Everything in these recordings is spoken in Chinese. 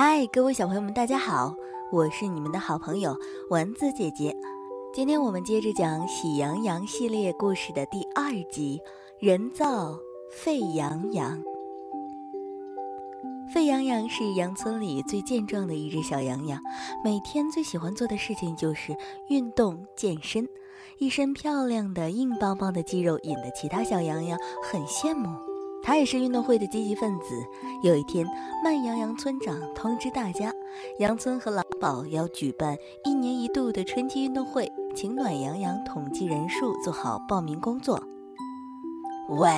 嗨，各位小朋友们，大家好，我是你们的好朋友丸子姐姐。今天我们接着讲《喜羊羊》系列故事的第二集《人造沸羊羊》。沸羊羊是羊村里最健壮的一只小羊羊，每天最喜欢做的事情就是运动健身，一身漂亮的硬邦邦的肌肉引得其他小羊羊很羡慕。他也是运动会的积极分子。有一天，慢羊羊村长通知大家，羊村和狼堡要举办一年一度的春季运动会，请暖羊羊统计人数，做好报名工作。喂，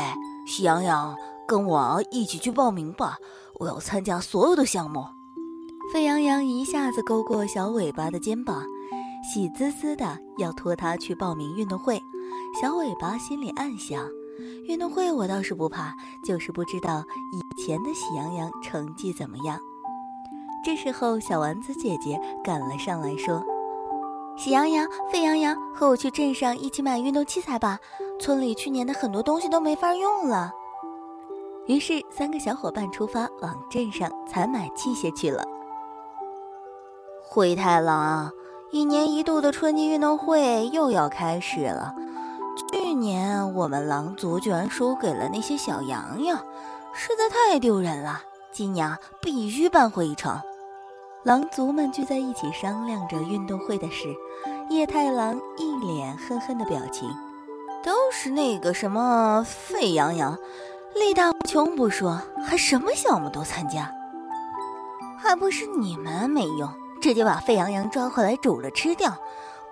喜羊羊，跟我一起去报名吧！我要参加所有的项目。沸羊羊一下子勾过小尾巴的肩膀，喜滋滋的要拖他去报名运动会。小尾巴心里暗想。运动会我倒是不怕，就是不知道以前的喜羊羊成绩怎么样。这时候，小丸子姐姐赶了上来，说：“喜羊羊、沸羊羊，和我去镇上一起买运动器材吧，村里去年的很多东西都没法用了。”于是，三个小伙伴出发往镇上采买器械去了。灰太狼，一年一度的春季运动会又要开始了。去年我们狼族居然输给了那些小羊羊，实在太丢人了。今年必须扳回一城。狼族们聚在一起商量着运动会的事。叶太狼一脸恨恨的表情，都是那个什么沸羊羊，力大无穷不说，还什么项目都参加，还不是你们没用，直接把沸羊羊抓回来煮了吃掉，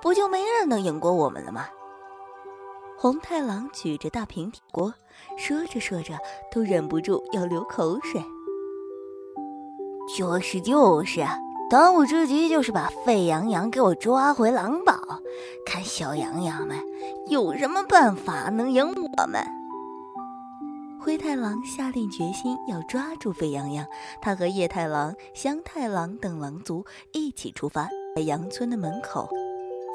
不就没人能赢过我们了吗？红太狼举着大平底锅，说着说着都忍不住要流口水。就是就是，当务之急就是把沸羊羊给我抓回狼堡，看小羊羊们有什么办法能赢我们。灰太狼下定决心要抓住沸羊羊，他和叶太狼、香太狼等狼族一起出发，在羊村的门口，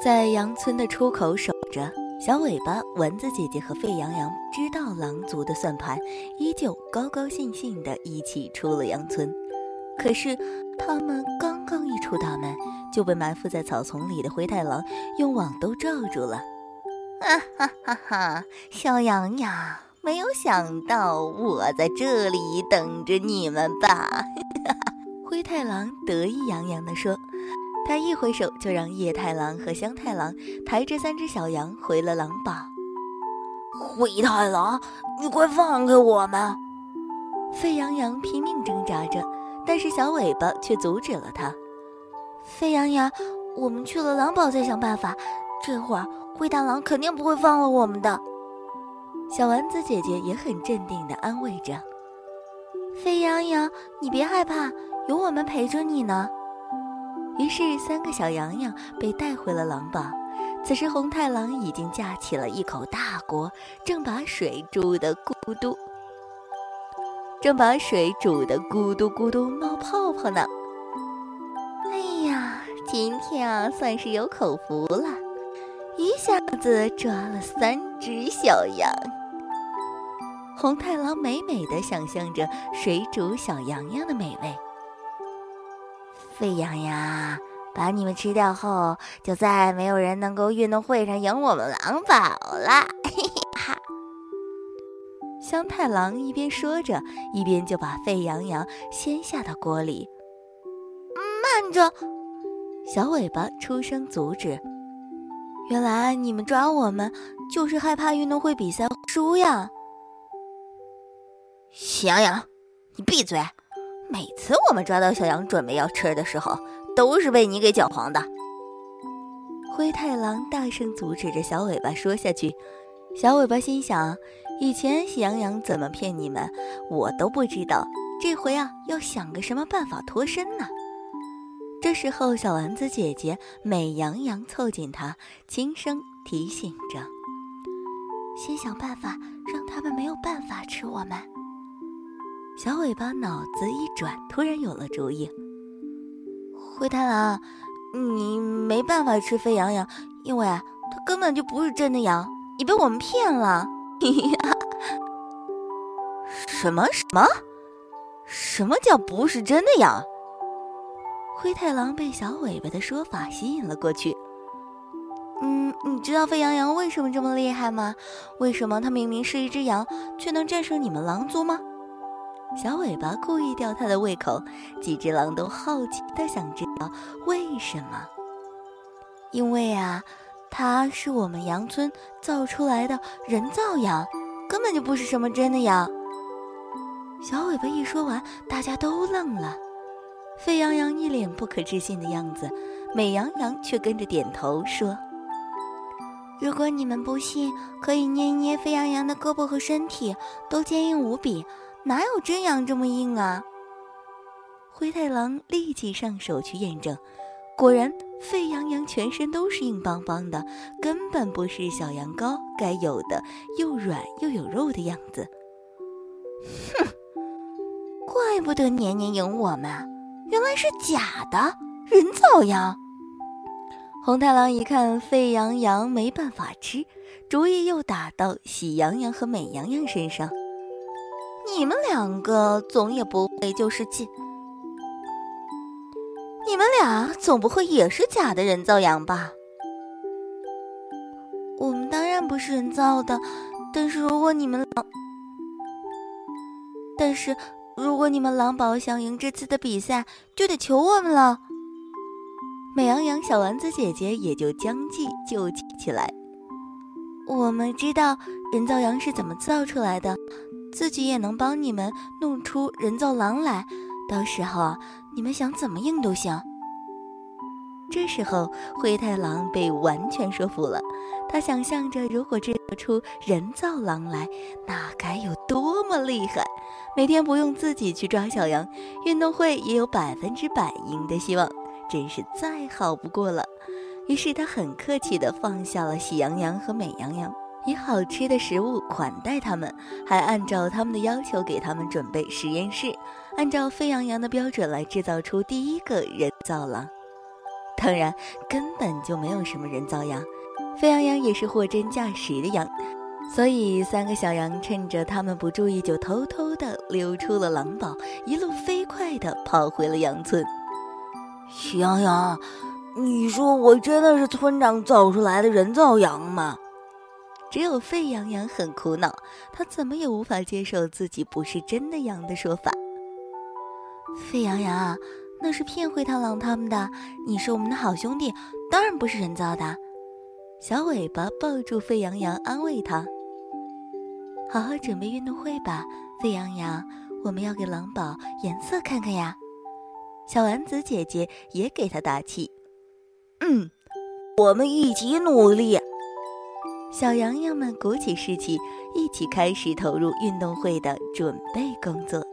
在羊村的出口守着。小尾巴、蚊子姐姐和沸羊羊知道狼族的算盘，依旧高高兴兴地一起出了羊村。可是，他们刚刚一出大门，就被埋伏在草丛里的灰太狼用网兜罩住了。哈哈哈哈！小羊羊，没有想到我在这里等着你们吧？灰太狼得意洋洋地说。他一挥手，就让叶太狼和香太狼抬着三只小羊回了狼堡。灰太狼，你快放开我们！沸羊羊拼命挣扎着，但是小尾巴却阻止了他。沸羊羊，我们去了狼堡再想办法。这会儿灰太狼肯定不会放了我们的。小丸子姐姐也很镇定地安慰着。沸羊羊，你别害怕，有我们陪着你呢。于是，三个小羊羊被带回了狼堡。此时，红太狼已经架起了一口大锅，正把水煮得咕嘟，正把水煮得咕嘟咕嘟冒泡泡呢。哎呀，今天啊，算是有口福了，一下子抓了三只小羊。红太狼美美的想象着水煮小羊羊的美味。沸羊羊，把你们吃掉后，就再没有人能够运动会上赢我们狼堡了。嘿嘿哈！香太狼一边说着，一边就把沸羊羊掀下到锅里。慢着！小尾巴出声阻止。原来你们抓我们，就是害怕运动会比赛输呀！喜羊羊，你闭嘴！每次我们抓到小羊准备要吃的时候，都是被你给搅黄的。灰太狼大声阻止着小尾巴说下去。小尾巴心想：以前喜羊羊怎么骗你们，我都不知道。这回啊，要想个什么办法脱身呢？这时候，小丸子姐姐美羊羊凑近他，轻声提醒着：“先想办法，让他们没有办法吃我们。”小尾巴脑子一转，突然有了主意。灰太狼，你没办法吃沸羊羊，因为它根本就不是真的羊，你被我们骗了。什么什么？什么叫不是真的羊？灰太狼被小尾巴的说法吸引了过去。嗯，你知道沸羊羊为什么这么厉害吗？为什么它明明是一只羊，却能战胜你们狼族吗？小尾巴故意吊它的胃口，几只狼都好奇的想知道为什么。因为啊，它是我们羊村造出来的人造羊，根本就不是什么真的羊。小尾巴一说完，大家都愣了。沸羊羊一脸不可置信的样子，美羊羊却跟着点头说：“如果你们不信，可以捏一捏沸羊羊的胳膊和身体，都坚硬无比，哪有真羊这么硬啊？”灰太狼立即上手去验证，果然沸羊羊全身都是硬邦邦的，根本不是小羊羔该有的又软又有肉的样子。哼，怪不得年年赢我们。原来是假的人造羊。红太狼一看沸羊羊没办法吃，主意又打到喜羊羊和美羊羊身上。你们两个总也不会就是假，你们俩总不会也是假的人造羊吧？我们当然不是人造的，但是如果你们狼，但是。如果你们狼堡想赢这次的比赛，就得求我们了。美羊羊小丸子姐姐也就将计就计起来。我们知道人造羊是怎么造出来的，自己也能帮你们弄出人造狼来。到时候你们想怎么赢都行。这时候灰太狼被完全说服了，他想象着如果制造出人造狼来，那该有多么厉害！每天不用自己去抓小羊，运动会也有百分之百赢的希望，真是再好不过了。于是他很客气地放下了喜羊羊和美羊羊，以好吃的食物款待他们，还按照他们的要求给他们准备实验室，按照沸羊羊的标准来制造出第一个人造狼。当然，根本就没有什么人造羊，沸羊羊也是货真价实的羊。所以，三个小羊趁着他们不注意，就偷偷地溜出了狼堡，一路飞快地跑回了羊村。喜羊羊，你说我真的是村长造出来的人造羊吗？只有沸羊羊很苦恼，他怎么也无法接受自己不是真的羊的说法。沸羊羊，那是骗灰太狼他们的，你是我们的好兄弟，当然不是人造的。小尾巴抱住沸羊羊，安慰他。好好准备运动会吧，沸羊羊，我们要给狼堡颜色看看呀！小丸子姐姐也给他打气。嗯，我们一起努力。小羊羊们鼓起士气，一起开始投入运动会的准备工作。